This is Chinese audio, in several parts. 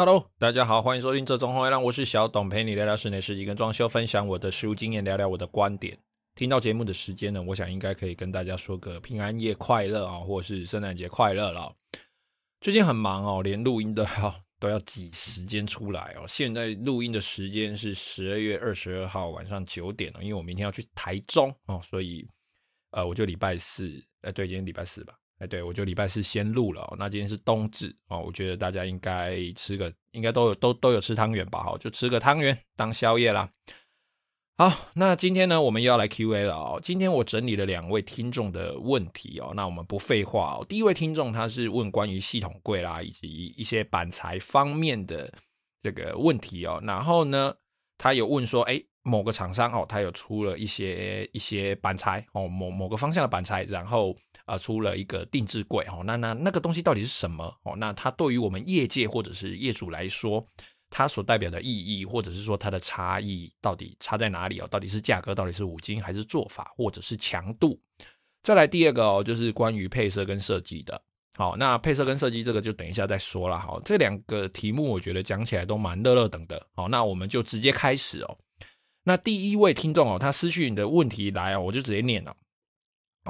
Hello，大家好，欢迎收听这中红月亮，我是小董，陪你聊聊室内设计跟装修，分享我的实务经验，聊聊我的观点。听到节目的时间呢，我想应该可以跟大家说个平安夜快乐啊，或是圣诞节快乐了。最近很忙哦，连录音都要都要挤时间出来哦。现在录音的时间是十二月二十二号晚上九点哦，因为我明天要去台中哦，所以呃，我就礼拜四，哎，对，今天礼拜四吧。哎，对，我就礼拜四先录了。那今天是冬至哦，我觉得大家应该吃个，应该都有都都有吃汤圆吧？哈，就吃个汤圆当宵夜啦。好，那今天呢，我们又要来 Q&A 了哦。今天我整理了两位听众的问题哦，那我们不废话哦。第一位听众他是问关于系统柜啦，以及一些板材方面的这个问题哦。然后呢，他有问说，哎，某个厂商哦，他有出了一些一些板材哦，某某个方向的板材，然后。啊，出了一个定制柜哦，那那那个东西到底是什么哦？那它对于我们业界或者是业主来说，它所代表的意义，或者是说它的差异到底差在哪里哦？到底是价格，到底是五金，还是做法，或者是强度？再来第二个哦，就是关于配色跟设计的。好，那配色跟设计这个就等一下再说了。好，这两个题目我觉得讲起来都蛮热热等的。好，那我们就直接开始哦。那第一位听众哦，他私讯的问题来哦，我就直接念了。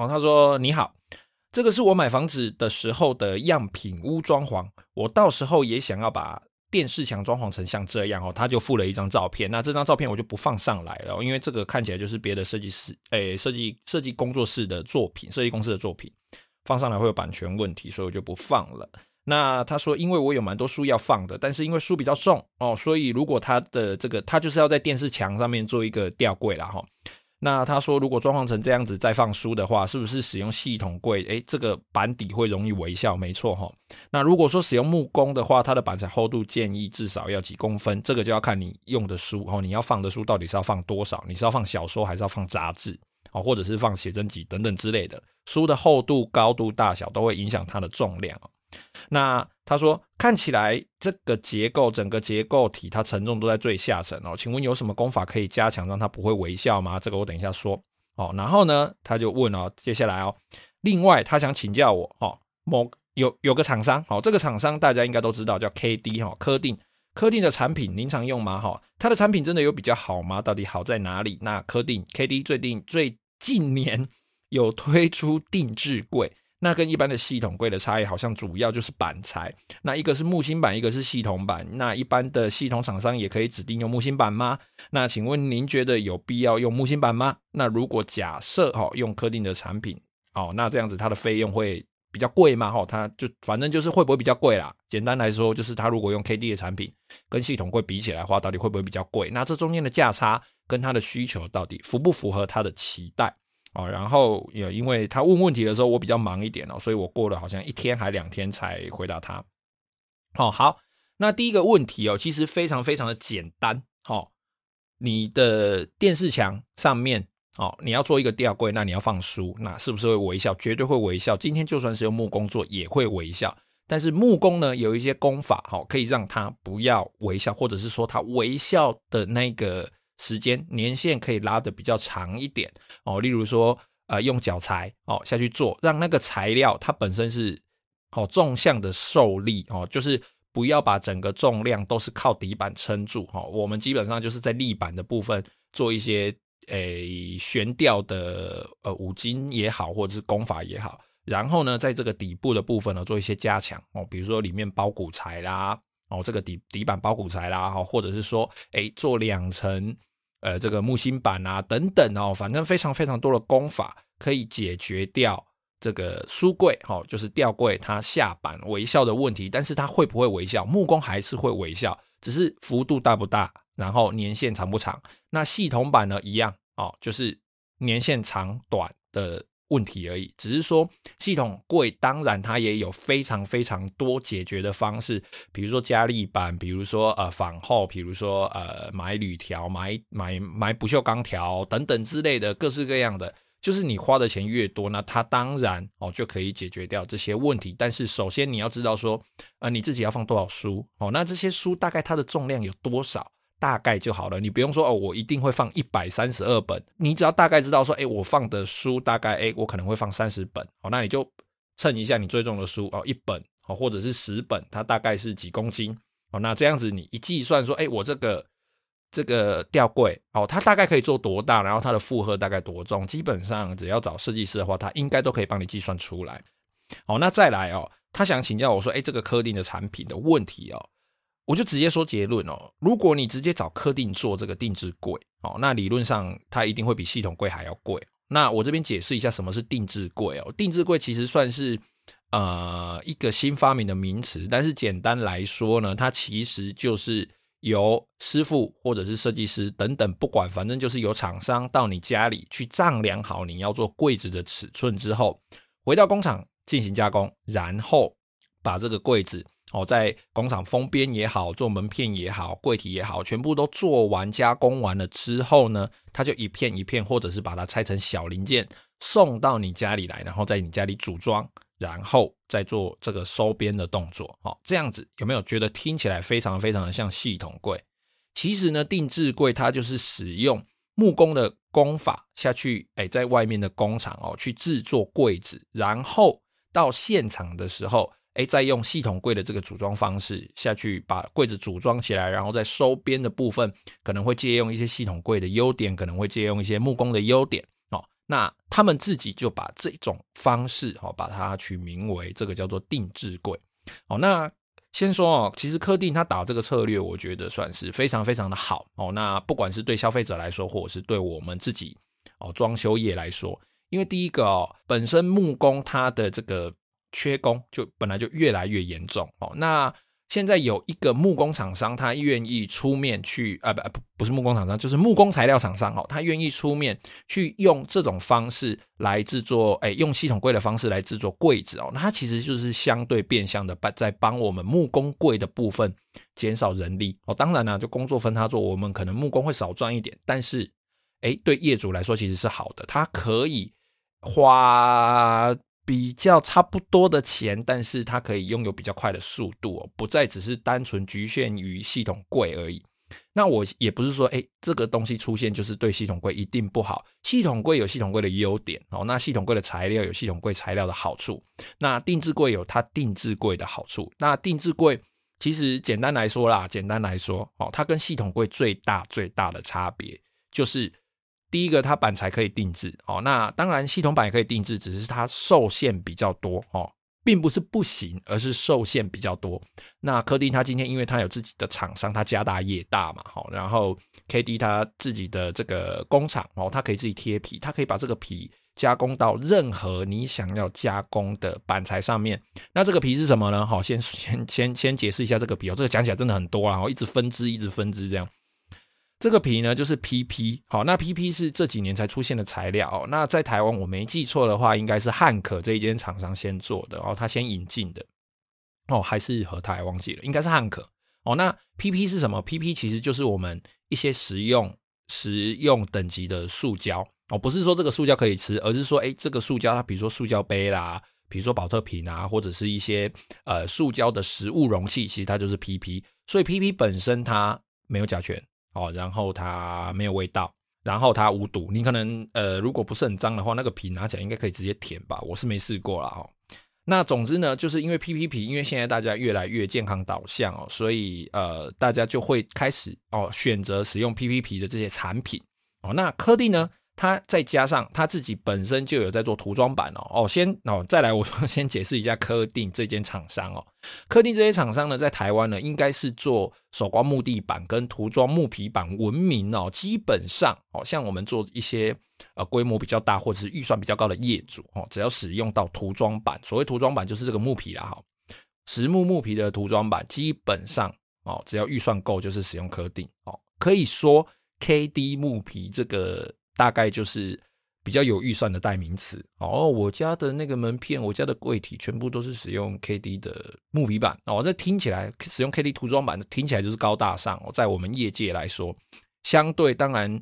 他说：“你好，这个是我买房子的时候的样品屋装潢，我到时候也想要把电视墙装潢成像这样哦。”他就附了一张照片，那这张照片我就不放上来了，因为这个看起来就是别的设计师诶，设计设计工作室的作品，设计公司的作品，放上来会有版权问题，所以我就不放了。那他说，因为我有蛮多书要放的，但是因为书比较重哦，所以如果他的这个他就是要在电视墙上面做一个吊柜啦。哈。那他说，如果装潢成这样子再放书的话，是不是使用系统柜？诶，这个板底会容易微笑，没错哈。那如果说使用木工的话，它的板材厚度建议至少要几公分？这个就要看你用的书哦，你要放的书到底是要放多少？你是要放小说还是要放杂志？哦，或者是放写真集等等之类的。书的厚度、高度、大小都会影响它的重量哦。那他说，看起来这个结构整个结构体它承重都在最下层哦，请问有什么功法可以加强让它不会微笑吗？这个我等一下说哦。然后呢，他就问哦，接下来哦，另外他想请教我哦，某有有个厂商哦，这个厂商大家应该都知道叫 KD 哈，科定科定的产品您常用吗？哈，它的产品真的有比较好吗？到底好在哪里？那科定 KD 最近最近年有推出定制柜。那跟一般的系统柜的差异，好像主要就是板材。那一个是木芯板，一个是系统板。那一般的系统厂商也可以指定用木芯板吗？那请问您觉得有必要用木芯板吗？那如果假设哈用科定的产品，哦，那这样子它的费用会比较贵吗？哈，它就反正就是会不会比较贵啦？简单来说，就是它如果用 KD 的产品跟系统柜比起来的话，到底会不会比较贵？那这中间的价差跟它的需求到底符不符合它的期待？哦，然后也因为他问问题的时候我比较忙一点哦，所以我过了好像一天还两天才回答他。哦，好，那第一个问题哦，其实非常非常的简单。哦，你的电视墙上面哦，你要做一个吊柜，那你要放书，那是不是会微笑？绝对会微笑。今天就算是用木工做也会微笑，但是木工呢有一些功法，哦，可以让它不要微笑，或者是说它微笑的那个。时间年限可以拉得比较长一点哦，例如说，呃，用脚材哦下去做，让那个材料它本身是哦纵向的受力哦，就是不要把整个重量都是靠底板撑住哈、哦。我们基本上就是在立板的部分做一些诶悬吊的呃五金也好，或者是工法也好，然后呢，在这个底部的部分呢做一些加强哦，比如说里面包骨材啦哦，这个底底板包骨材啦哈，或者是说诶做两层。呃，这个木芯板啊，等等哦，反正非常非常多的工法可以解决掉这个书柜，哦，就是吊柜它下板微笑的问题。但是它会不会微笑？木工还是会微笑，只是幅度大不大，然后年限长不长。那系统板呢，一样哦，就是年限长短的问题而已。只是说系统贵，当然它也有非常非常多解决的方式，比如说加力板，比如说呃仿后，比如说呃买铝条、买买买不锈钢条等等之类的，各式各样的。就是你花的钱越多，那它当然哦就可以解决掉这些问题。但是首先你要知道说，呃你自己要放多少书哦，那这些书大概它的重量有多少，大概就好了。你不用说哦，我一定会放一百三十二本，你只要大概知道说，哎，我放的书大概，哎，我可能会放三十本哦，那你就称一下你最重的书哦，一本哦，或者是十本，它大概是几公斤哦，那这样子你一计算说，哎，我这个。这个吊柜哦，它大概可以做多大？然后它的负荷大概多重？基本上只要找设计师的话，他应该都可以帮你计算出来。好，那再来哦，他想请教我说，哎，这个科定的产品的问题哦，我就直接说结论哦。如果你直接找科定做这个定制柜哦，那理论上它一定会比系统柜还要贵。那我这边解释一下什么是定制柜哦。定制柜其实算是呃一个新发明的名词，但是简单来说呢，它其实就是。由师傅或者是设计师等等，不管，反正就是由厂商到你家里去丈量好你要做柜子的尺寸之后，回到工厂进行加工，然后把这个柜子哦，在工厂封边也好，做门片也好，柜体也好，全部都做完加工完了之后呢，它就一片一片，或者是把它拆成小零件送到你家里来，然后在你家里组装。然后再做这个收边的动作，哦，这样子有没有觉得听起来非常非常的像系统柜？其实呢，定制柜它就是使用木工的工法下去，哎，在外面的工厂哦去制作柜子，然后到现场的时候，哎，再用系统柜的这个组装方式下去把柜子组装起来，然后在收边的部分可能会借用一些系统柜的优点，可能会借用一些木工的优点哦。那他们自己就把这种方式哦，把它取名为这个叫做定制柜。哦，那先说哦，其实科定他打这个策略，我觉得算是非常非常的好哦。那不管是对消费者来说，或者是对我们自己哦，装修业来说，因为第一个哦，本身木工它的这个缺工就本来就越来越严重哦。那现在有一个木工厂商，他愿意出面去啊，不不不是木工厂商，就是木工材料厂商哦，他愿意出面去用这种方式来制作，哎，用系统柜的方式来制作柜子哦，那它其实就是相对变相的帮在帮我们木工柜的部分减少人力哦。当然呢，就工作分他做，我们可能木工会少赚一点，但是哎，对业主来说其实是好的，他可以花。比较差不多的钱，但是它可以拥有比较快的速度哦，不再只是单纯局限于系统贵而已。那我也不是说，哎，这个东西出现就是对系统柜一定不好。系统柜有系统柜的优点哦，那系统柜的材料有系统柜材料的好处，那定制柜有它定制柜的好处。那定制柜其实简单来说啦，简单来说哦，它跟系统柜最大最大的差别就是。第一个，它板材可以定制哦，那当然系统板也可以定制，只是它受限比较多哦，并不是不行，而是受限比较多。那科迪它今天因为它有自己的厂商，它家大业大嘛，好，然后 KD 它自己的这个工厂哦，它可以自己贴皮，它可以把这个皮加工到任何你想要加工的板材上面。那这个皮是什么呢？好，先先先先解释一下这个皮哦，这个讲起来真的很多啊，然后一直分支，一直分支这样。这个皮呢，就是 PP。好，那 PP 是这几年才出现的材料。那在台湾，我没记错的话，应该是汉可这一间厂商先做的，哦，他先引进的。哦，还是和泰忘记了，应该是汉可。哦，那 PP 是什么？PP 其实就是我们一些实用、实用等级的塑胶。哦，不是说这个塑胶可以吃，而是说，哎，这个塑胶它，比如说塑胶杯啦，比如说宝特瓶啊，或者是一些呃塑胶的食物容器，其实它就是 PP。所以 PP 本身它没有甲醛。哦，然后它没有味道，然后它无毒。你可能呃，如果不是很脏的话，那个皮拿起来应该可以直接舔吧？我是没试过了。哦。那总之呢，就是因为 PP 皮，因为现在大家越来越健康导向哦，所以呃，大家就会开始哦选择使用 PP 皮的这些产品哦。那科蒂呢，它再加上它自己本身就有在做涂装板哦。哦，先哦，再来，我先解释一下科定这间厂商哦。科定这些厂商呢，在台湾呢，应该是做手工木地板跟涂装木皮板闻名哦。基本上哦，像我们做一些呃规模比较大或者是预算比较高的业主哦，只要使用到涂装板，所谓涂装板就是这个木皮啦哈，实木木皮的涂装板，基本上哦，只要预算够，就是使用科定哦。可以说 KD 木皮这个。大概就是比较有预算的代名词哦。我家的那个门片，我家的柜体全部都是使用 KD 的木皮板哦。这听起来使用 KD 涂装板，听起来就是高大上哦。在我们业界来说，相对当然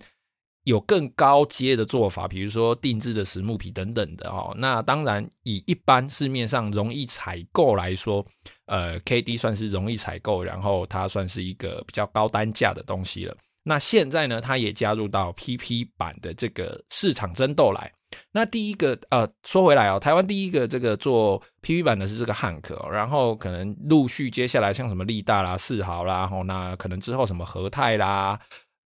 有更高阶的做法，比如说定制的实木皮等等的哦。那当然以一般市面上容易采购来说，呃，KD 算是容易采购，然后它算是一个比较高单价的东西了。那现在呢，它也加入到 PP 版的这个市场争斗来。那第一个呃，说回来哦，台湾第一个这个做 PP 版的是这个汉克哦，然后可能陆续接下来像什么力大啦、四豪啦，然后那可能之后什么和泰啦、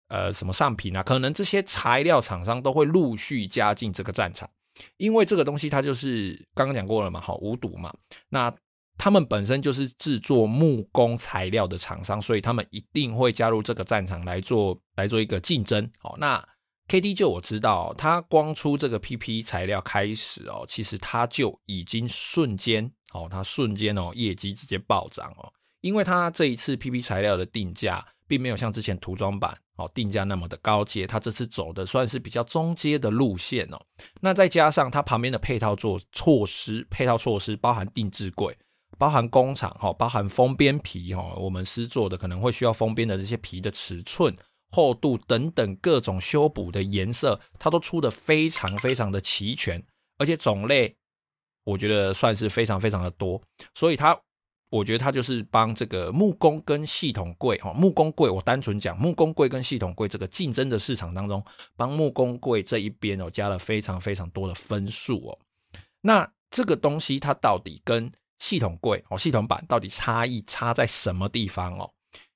呃什么上品啊，可能这些材料厂商都会陆续加进这个战场，因为这个东西它就是刚刚讲过了嘛，好无毒嘛，那。他们本身就是制作木工材料的厂商，所以他们一定会加入这个战场来做来做一个竞争。哦，那 KD 就我知道，他光出这个 PP 材料开始哦，其实他就已经瞬间哦，他瞬间哦业绩直接暴涨哦，因为他这一次 PP 材料的定价并没有像之前涂装板哦定价那么的高阶，他这次走的算是比较中阶的路线哦。那再加上它旁边的配套做措施，配套措施包含定制柜。包含工厂哈，包含封边皮哈，我们师做的可能会需要封边的这些皮的尺寸、厚度等等各种修补的颜色，它都出得非常非常的齐全，而且种类我觉得算是非常非常的多，所以它我觉得它就是帮这个木工跟系统柜哈，木工柜我单纯讲木工柜跟系统柜这个竞争的市场当中，帮木工柜这一边哦加了非常非常多的分数哦，那这个东西它到底跟系统柜哦，系统板到底差异差在什么地方哦？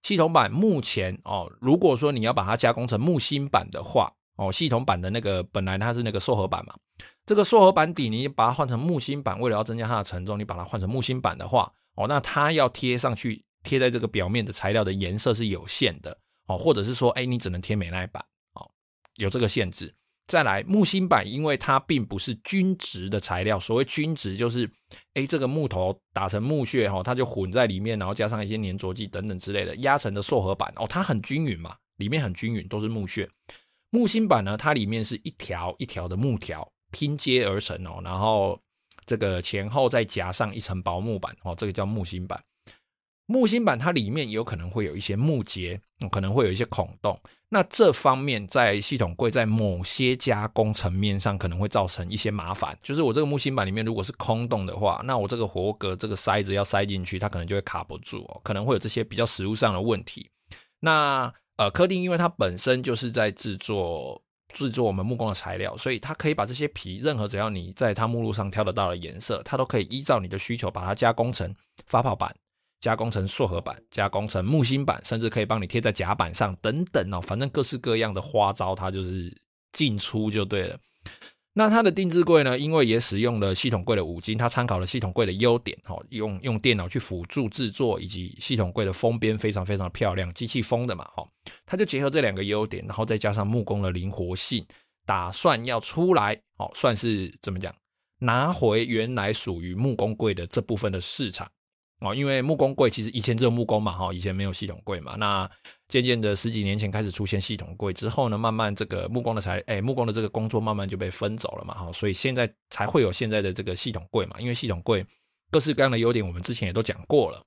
系统板目前哦，如果说你要把它加工成木芯板的话哦，系统板的那个本来它是那个塑合板嘛，这个塑合板底你把它换成木芯板，为了要增加它的承重，你把它换成木芯板的话哦，那它要贴上去贴在这个表面的材料的颜色是有限的哦，或者是说哎，你只能贴美耐板哦，有这个限制。再来木芯板，因为它并不是均质的材料。所谓均质，就是诶这个木头打成木屑哈，它就混在里面，然后加上一些粘着剂等等之类的，压成的塑合板哦，它很均匀嘛，里面很均匀，都是木屑。木芯板呢，它里面是一条一条的木条拼接而成哦，然后这个前后再夹上一层薄木板哦，这个叫木芯板。木芯板它里面有可能会有一些木结，可能会有一些孔洞。那这方面在系统柜在某些加工层面上可能会造成一些麻烦。就是我这个木芯板里面如果是空洞的话，那我这个活格这个塞子要塞进去，它可能就会卡不住哦，可能会有这些比较实物上的问题。那呃，科定因为它本身就是在制作制作我们木工的材料，所以它可以把这些皮，任何只要你在它目录上挑得到的颜色，它都可以依照你的需求把它加工成发泡板。加工成塑合板，加工成木芯板，甚至可以帮你贴在甲板上等等哦，反正各式各样的花招，它就是进出就对了。那它的定制柜呢，因为也使用了系统柜的五金，它参考了系统柜的优点，哦，用用电脑去辅助制作，以及系统柜的封边非常非常漂亮，机器封的嘛，哈，它就结合这两个优点，然后再加上木工的灵活性，打算要出来，哦，算是怎么讲，拿回原来属于木工柜的这部分的市场。哦，因为木工柜其实以前只有木工嘛，哈，以前没有系统柜嘛。那渐渐的十几年前开始出现系统柜之后呢，慢慢这个木工的材，哎，木工的这个工作慢慢就被分走了嘛，哈，所以现在才会有现在的这个系统柜嘛。因为系统柜各式各样的优点，我们之前也都讲过了。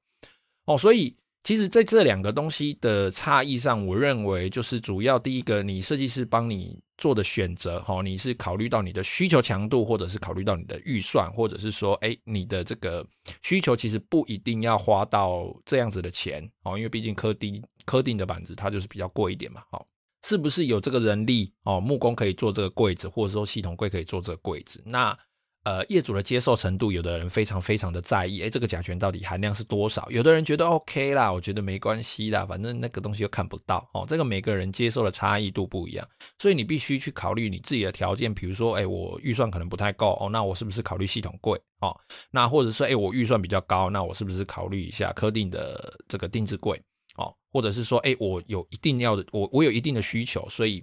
哦，所以。其实，在这两个东西的差异上，我认为就是主要第一个，你设计师帮你做的选择，哈，你是考虑到你的需求强度，或者是考虑到你的预算，或者是说，哎，你的这个需求其实不一定要花到这样子的钱，哦，因为毕竟科定科定的板子它就是比较贵一点嘛，好，是不是有这个人力哦，木工可以做这个柜子，或者说系统柜可以做这个柜子？那呃，业主的接受程度，有的人非常非常的在意，诶，这个甲醛到底含量是多少？有的人觉得 OK 啦，我觉得没关系啦，反正那个东西又看不到哦。这个每个人接受的差异度不一样，所以你必须去考虑你自己的条件，比如说，诶，我预算可能不太够哦，那我是不是考虑系统柜哦？那或者说，诶，我预算比较高，那我是不是考虑一下科定的这个定制柜哦？或者是说，诶，我有一定要的，我我有一定的需求，所以。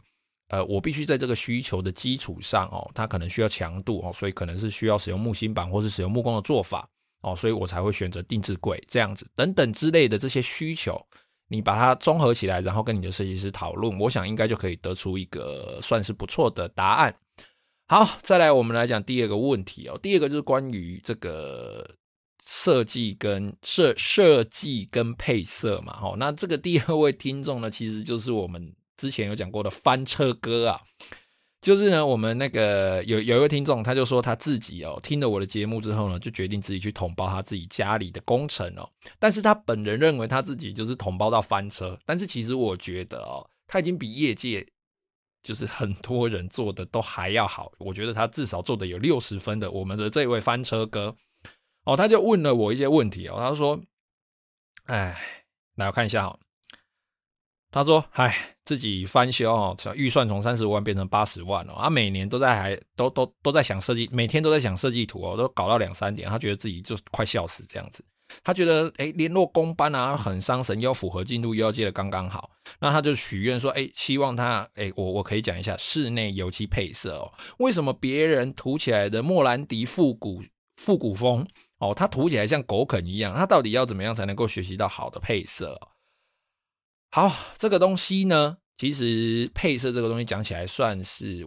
呃，我必须在这个需求的基础上哦，它可能需要强度哦，所以可能是需要使用木芯板或是使用木工的做法哦，所以我才会选择定制柜这样子等等之类的这些需求，你把它综合起来，然后跟你的设计师讨论，我想应该就可以得出一个算是不错的答案。好，再来我们来讲第二个问题哦，第二个就是关于这个设计跟设设计跟配色嘛，哦，那这个第二位听众呢，其实就是我们。之前有讲过的翻车哥啊，就是呢，我们那个有有一位听众，他就说他自己哦，听了我的节目之后呢，就决定自己去统包他自己家里的工程哦。但是他本人认为他自己就是统包到翻车，但是其实我觉得哦，他已经比业界就是很多人做的都还要好。我觉得他至少做的有六十分的。我们的这位翻车哥哦，他就问了我一些问题哦，他说：“哎，来我看一下哈。”他说：“唉，自己翻修哦，预算从三十万变成八十万哦，他、每年都在还都都都在想设计，每天都在想设计图哦，都搞到两三点，他觉得自己就快笑死这样子。他觉得诶，联络工班啊很伤神，又符合进度，又要接得刚刚好。那他就许愿说，诶，希望他诶，我我可以讲一下室内油漆配色哦，为什么别人涂起来的莫兰迪复古复古风哦，他涂起来像狗啃一样，他到底要怎么样才能够学习到好的配色？”好，这个东西呢，其实配色这个东西讲起来算是，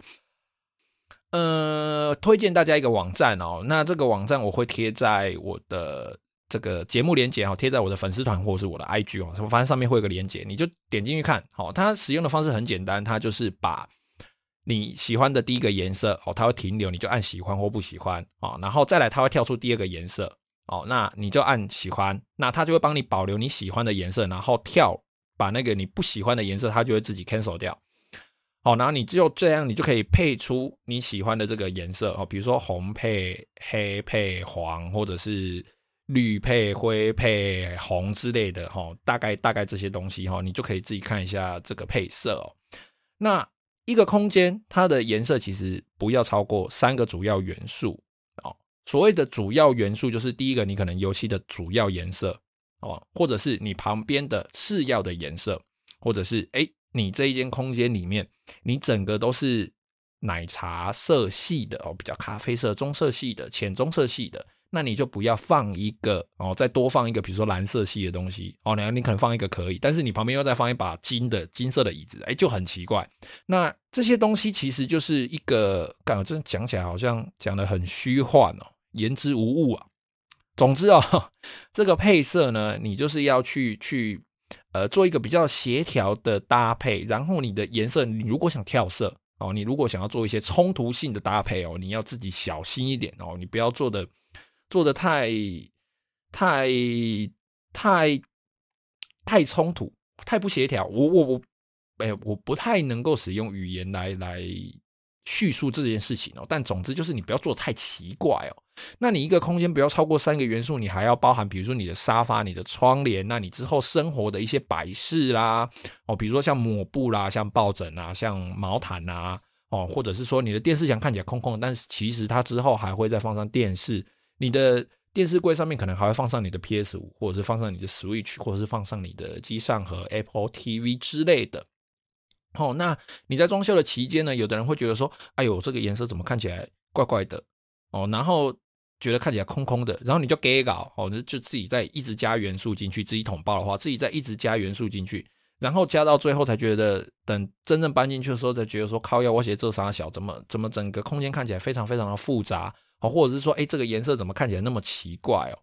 呃，推荐大家一个网站哦。那这个网站我会贴在我的这个节目连接哦，贴在我的粉丝团或者是我的 IG 哦，反正上面会有个连接，你就点进去看。好，它使用的方式很简单，它就是把你喜欢的第一个颜色哦，它会停留，你就按喜欢或不喜欢哦，然后再来它会跳出第二个颜色哦，那你就按喜欢，那它就会帮你保留你喜欢的颜色，然后跳。把那个你不喜欢的颜色，它就会自己 cancel 掉。好，然后你只有这样，你就可以配出你喜欢的这个颜色哦，比如说红配黑配黄，或者是绿配灰配红之类的哈。大概大概这些东西哈，你就可以自己看一下这个配色哦。那一个空间它的颜色其实不要超过三个主要元素哦。所谓的主要元素就是第一个，你可能油漆的主要颜色。哦，或者是你旁边的次要的颜色，或者是哎，你这一间空间里面，你整个都是奶茶色系的哦，比较咖啡色、棕色系的、浅棕色系的，那你就不要放一个哦，再多放一个，比如说蓝色系的东西哦，那你可能放一个可以，但是你旁边又再放一把金的金色的椅子，哎，就很奇怪。那这些东西其实就是一个，感觉真的讲起来好像讲的很虚幻哦，言之无物啊。总之哦，这个配色呢，你就是要去去呃做一个比较协调的搭配，然后你的颜色，你如果想跳色哦，你如果想要做一些冲突性的搭配哦，你要自己小心一点哦，你不要做的做的太太太太冲突，太不协调。我我我，哎，我不太能够使用语言来来。叙述这件事情哦，但总之就是你不要做得太奇怪哦。那你一个空间不要超过三个元素，你还要包含，比如说你的沙发、你的窗帘，那你之后生活的一些摆饰啦，哦，比如说像抹布啦、像抱枕啊、像毛毯啊，哦，或者是说你的电视墙看起来空空，但是其实它之后还会再放上电视，你的电视柜上面可能还会放上你的 PS 五，或者是放上你的 Switch，或者是放上你的机上和 Apple TV 之类的。哦，那你在装修的期间呢，有的人会觉得说，哎呦，这个颜色怎么看起来怪怪的？哦，然后觉得看起来空空的，然后你就给搞哦，就自己再一直加元素进去，自己统包的话，自己再一直加元素进去，然后加到最后才觉得，等真正搬进去的时候才觉得说，靠腰，我写这啥小，怎么怎么整个空间看起来非常非常的复杂哦，或者是说，哎，这个颜色怎么看起来那么奇怪哦？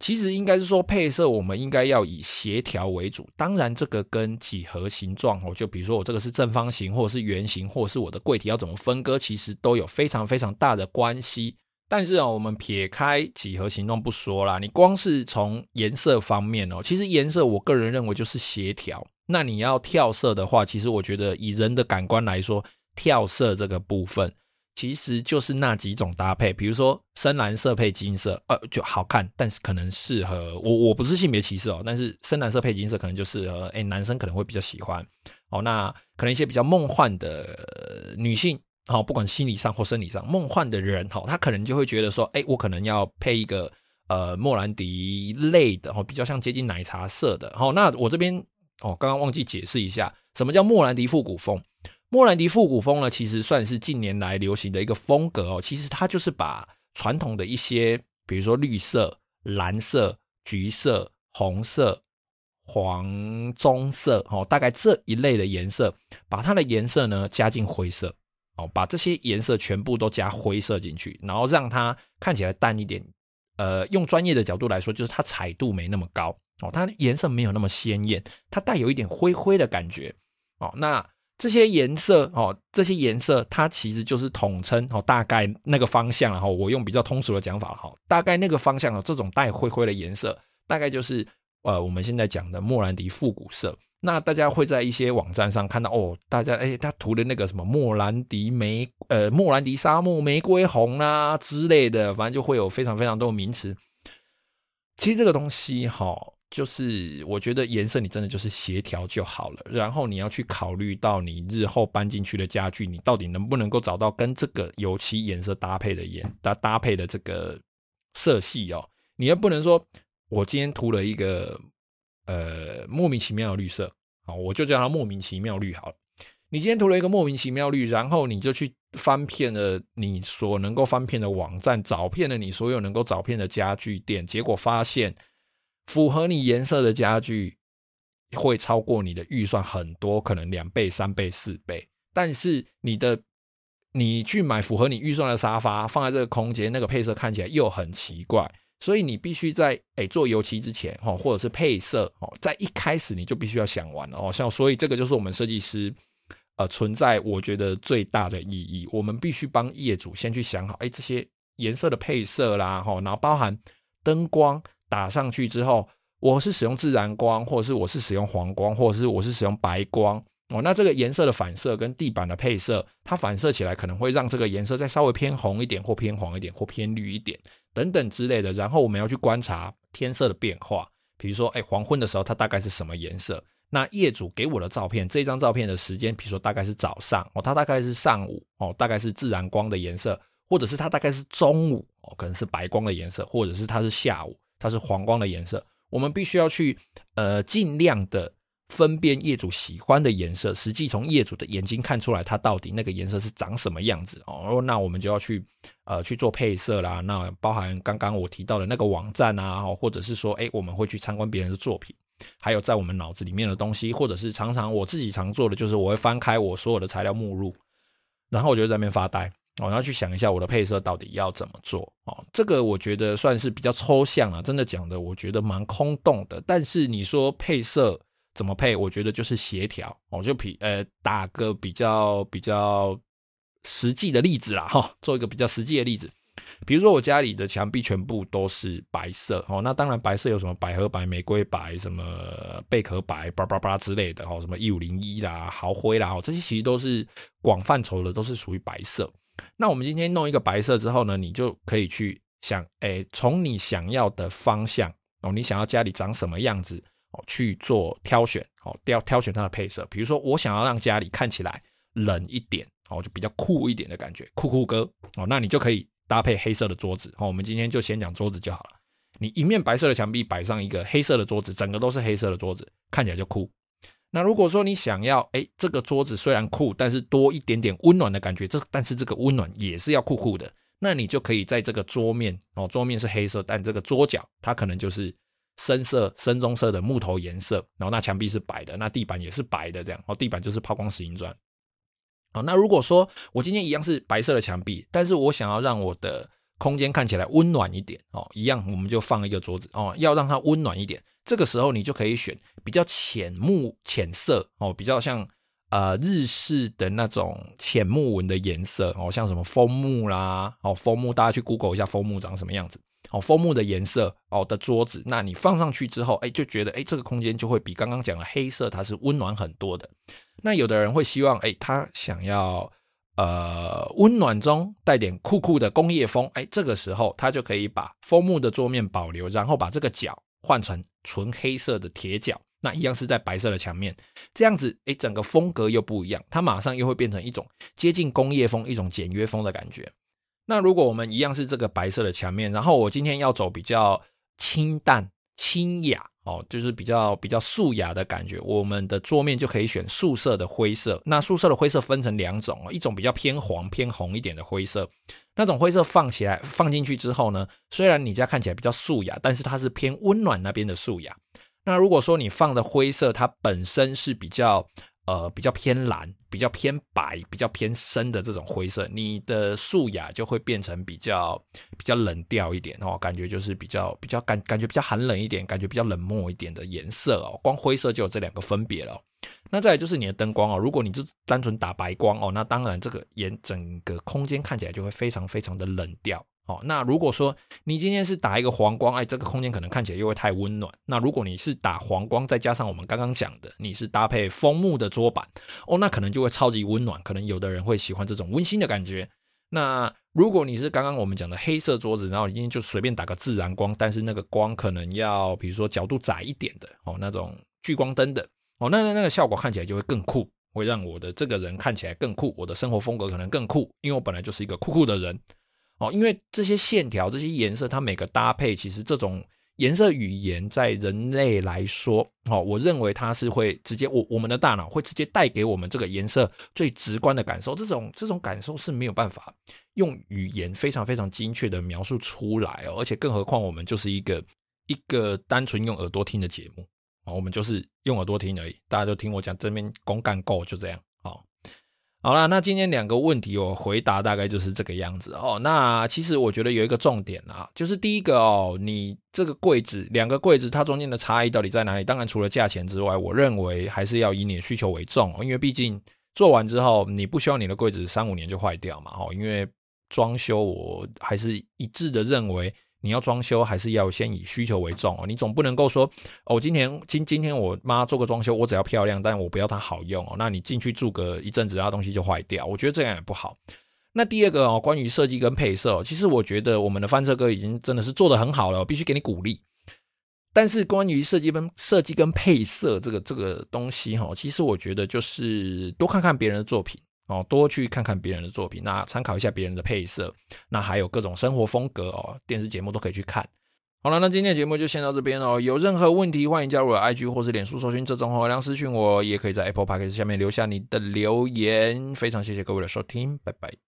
其实应该是说配色，我们应该要以协调为主。当然，这个跟几何形状哦，就比如说我这个是正方形，或者是圆形，或者是我的柜体要怎么分割，其实都有非常非常大的关系。但是啊，我们撇开几何形状不说啦，你光是从颜色方面哦，其实颜色我个人认为就是协调。那你要跳色的话，其实我觉得以人的感官来说，跳色这个部分其实就是那几种搭配，比如说深蓝色配金色，呃，就好看，但是可能适合我，我不是性别歧视哦，但是深蓝色配金色可能就适合，哎，男生可能会比较喜欢哦。那可能一些比较梦幻的女性，哦，不管心理上或生理上梦幻的人，哈，他可能就会觉得说，哎，我可能要配一个呃莫兰迪类的，哦，比较像接近奶茶色的，好，那我这边哦，刚刚忘记解释一下，什么叫莫兰迪复古风。莫兰迪复古风呢，其实算是近年来流行的一个风格哦。其实它就是把传统的一些，比如说绿色、蓝色、橘色、红色、黄棕色，哦，大概这一类的颜色，把它的颜色呢加进灰色，哦，把这些颜色全部都加灰色进去，然后让它看起来淡一点。呃，用专业的角度来说，就是它彩度没那么高哦，它颜色没有那么鲜艳，它带有一点灰灰的感觉哦。那这些颜色哦，这些颜色它其实就是统称哦，大概那个方向，然后我用比较通俗的讲法哈，大概那个方向的这种带灰灰的颜色，大概就是呃我们现在讲的莫兰迪复古色。那大家会在一些网站上看到哦，大家哎，他涂的那个什么莫兰迪玫呃莫兰迪沙漠玫瑰红啊之类的，反正就会有非常非常多的名词。其实这个东西哈。就是我觉得颜色你真的就是协调就好了，然后你要去考虑到你日后搬进去的家具，你到底能不能够找到跟这个油漆颜色搭配的颜搭搭配的这个色系哦。你又不能说我今天涂了一个呃莫名其妙的绿色，好，我就叫它莫名其妙绿好了。你今天涂了一个莫名其妙绿，然后你就去翻遍了你所能够翻遍的网站，找遍了你所有能够找遍的家具店，结果发现。符合你颜色的家具会超过你的预算很多，可能两倍、三倍、四倍。但是你的你去买符合你预算的沙发，放在这个空间，那个配色看起来又很奇怪。所以你必须在诶、做油漆之前，哦，或者是配色哦，在一开始你就必须要想完了哦。像所以这个就是我们设计师呃存在，我觉得最大的意义。我们必须帮业主先去想好，哎、这些颜色的配色啦，哈，然后包含灯光。打上去之后，我是使用自然光，或者是我是使用黄光，或者是我是使用白光哦。那这个颜色的反射跟地板的配色，它反射起来可能会让这个颜色再稍微偏红一点，或偏黄一点，或偏绿一点等等之类的。然后我们要去观察天色的变化，比如说，哎，黄昏的时候它大概是什么颜色？那业主给我的照片，这张照片的时间，比如说大概是早上哦，它大概是上午哦，大概是自然光的颜色，或者是它大概是中午哦，可能是白光的颜色，或者是它是下午。它是黄光的颜色，我们必须要去呃尽量的分辨业主喜欢的颜色，实际从业主的眼睛看出来，它到底那个颜色是长什么样子哦。那我们就要去呃去做配色啦，那包含刚刚我提到的那个网站啊，或者是说，哎，我们会去参观别人的作品，还有在我们脑子里面的东西，或者是常常我自己常做的就是我会翻开我所有的材料目录，然后我就在那边发呆。我要去想一下我的配色到底要怎么做哦，这个我觉得算是比较抽象啊，真的讲的我觉得蛮空洞的。但是你说配色怎么配，我觉得就是协调哦，就比呃打个比较比较实际的例子啦哈，做一个比较实际的例子，比如说我家里的墙壁全部都是白色哦，那当然白色有什么百合白、玫瑰白、什么贝壳白、叭叭叭之类的哦，什么一五零一啦、豪灰啦哦，这些其实都是广范畴的，都是属于白色。那我们今天弄一个白色之后呢，你就可以去想，哎，从你想要的方向哦，你想要家里长什么样子去做挑选哦，挑挑选它的配色。比如说，我想要让家里看起来冷一点哦，就比较酷一点的感觉，酷酷哥哦，那你就可以搭配黑色的桌子哦。我们今天就先讲桌子就好了。你一面白色的墙壁摆上一个黑色的桌子，整个都是黑色的桌子，看起来就酷。那如果说你想要，哎，这个桌子虽然酷，但是多一点点温暖的感觉，这但是这个温暖也是要酷酷的，那你就可以在这个桌面哦，桌面是黑色，但这个桌角它可能就是深色、深棕色的木头颜色，然后那墙壁是白的，那地板也是白的，这样哦，地板就是抛光石英砖。好，那如果说我今天一样是白色的墙壁，但是我想要让我的空间看起来温暖一点哦，一样我们就放一个桌子哦，要让它温暖一点。这个时候你就可以选比较浅木浅色哦，比较像呃日式的那种浅木纹的颜色哦，像什么枫木啦哦，枫木大家去 Google 一下枫木长什么样子哦，枫木的颜色哦的桌子，那你放上去之后，哎就觉得哎这个空间就会比刚刚讲的黑色它是温暖很多的。那有的人会希望哎他想要。呃温暖中带点酷酷的工业风，哎，这个时候他就可以把枫木的桌面保留，然后把这个角换成纯黑色的铁角，那一样是在白色的墙面，这样子，哎，整个风格又不一样，它马上又会变成一种接近工业风、一种简约风的感觉。那如果我们一样是这个白色的墙面，然后我今天要走比较清淡、清雅。哦，就是比较比较素雅的感觉，我们的桌面就可以选素色的灰色。那素色的灰色分成两种哦，一种比较偏黄偏红一点的灰色，那种灰色放起来放进去之后呢，虽然你家看起来比较素雅，但是它是偏温暖那边的素雅。那如果说你放的灰色，它本身是比较。呃，比较偏蓝、比较偏白、比较偏深的这种灰色，你的素雅就会变成比较比较冷调一点哦，感觉就是比较比较感感觉比较寒冷一点，感觉比较冷漠一点的颜色哦。光灰色就有这两个分别了。那再来就是你的灯光哦，如果你就单纯打白光哦，那当然这个颜整个空间看起来就会非常非常的冷调。哦，那如果说你今天是打一个黄光，哎，这个空间可能看起来又会太温暖。那如果你是打黄光，再加上我们刚刚讲的，你是搭配枫木的桌板，哦，那可能就会超级温暖。可能有的人会喜欢这种温馨的感觉。那如果你是刚刚我们讲的黑色桌子，然后今天就随便打个自然光，但是那个光可能要比如说角度窄一点的哦，那种聚光灯的哦，那那个效果看起来就会更酷，会让我的这个人看起来更酷，我的生活风格可能更酷，因为我本来就是一个酷酷的人。哦，因为这些线条、这些颜色，它每个搭配，其实这种颜色语言在人类来说，哦，我认为它是会直接，我我们的大脑会直接带给我们这个颜色最直观的感受。这种这种感受是没有办法用语言非常非常精确的描述出来哦，而且更何况我们就是一个一个单纯用耳朵听的节目啊，我们就是用耳朵听而已，大家都听我讲这边公干够就这样。好啦，那今天两个问题我回答大概就是这个样子哦。那其实我觉得有一个重点啊，就是第一个哦，你这个柜子两个柜子它中间的差异到底在哪里？当然除了价钱之外，我认为还是要以你的需求为重，因为毕竟做完之后你不希望你的柜子三五年就坏掉嘛。哦，因为装修我还是一致的认为。你要装修还是要先以需求为重哦，你总不能够说哦，今天今今天我妈做个装修，我只要漂亮，但我不要它好用哦。那你进去住个一阵子，它东西就坏掉，我觉得这样也不好。那第二个哦，关于设计跟配色，其实我觉得我们的翻车哥已经真的是做得很好了，必须给你鼓励。但是关于设计跟设计跟配色这个这个东西哈，其实我觉得就是多看看别人的作品。哦，多去看看别人的作品，那参考一下别人的配色，那还有各种生活风格哦，电视节目都可以去看。好了，那今天的节目就先到这边哦。有任何问题，欢迎加入我的 IG 或是脸书搜寻“这种红月亮”私讯我，也可以在 Apple Podcast 下面留下你的留言。非常谢谢各位的收听，拜拜。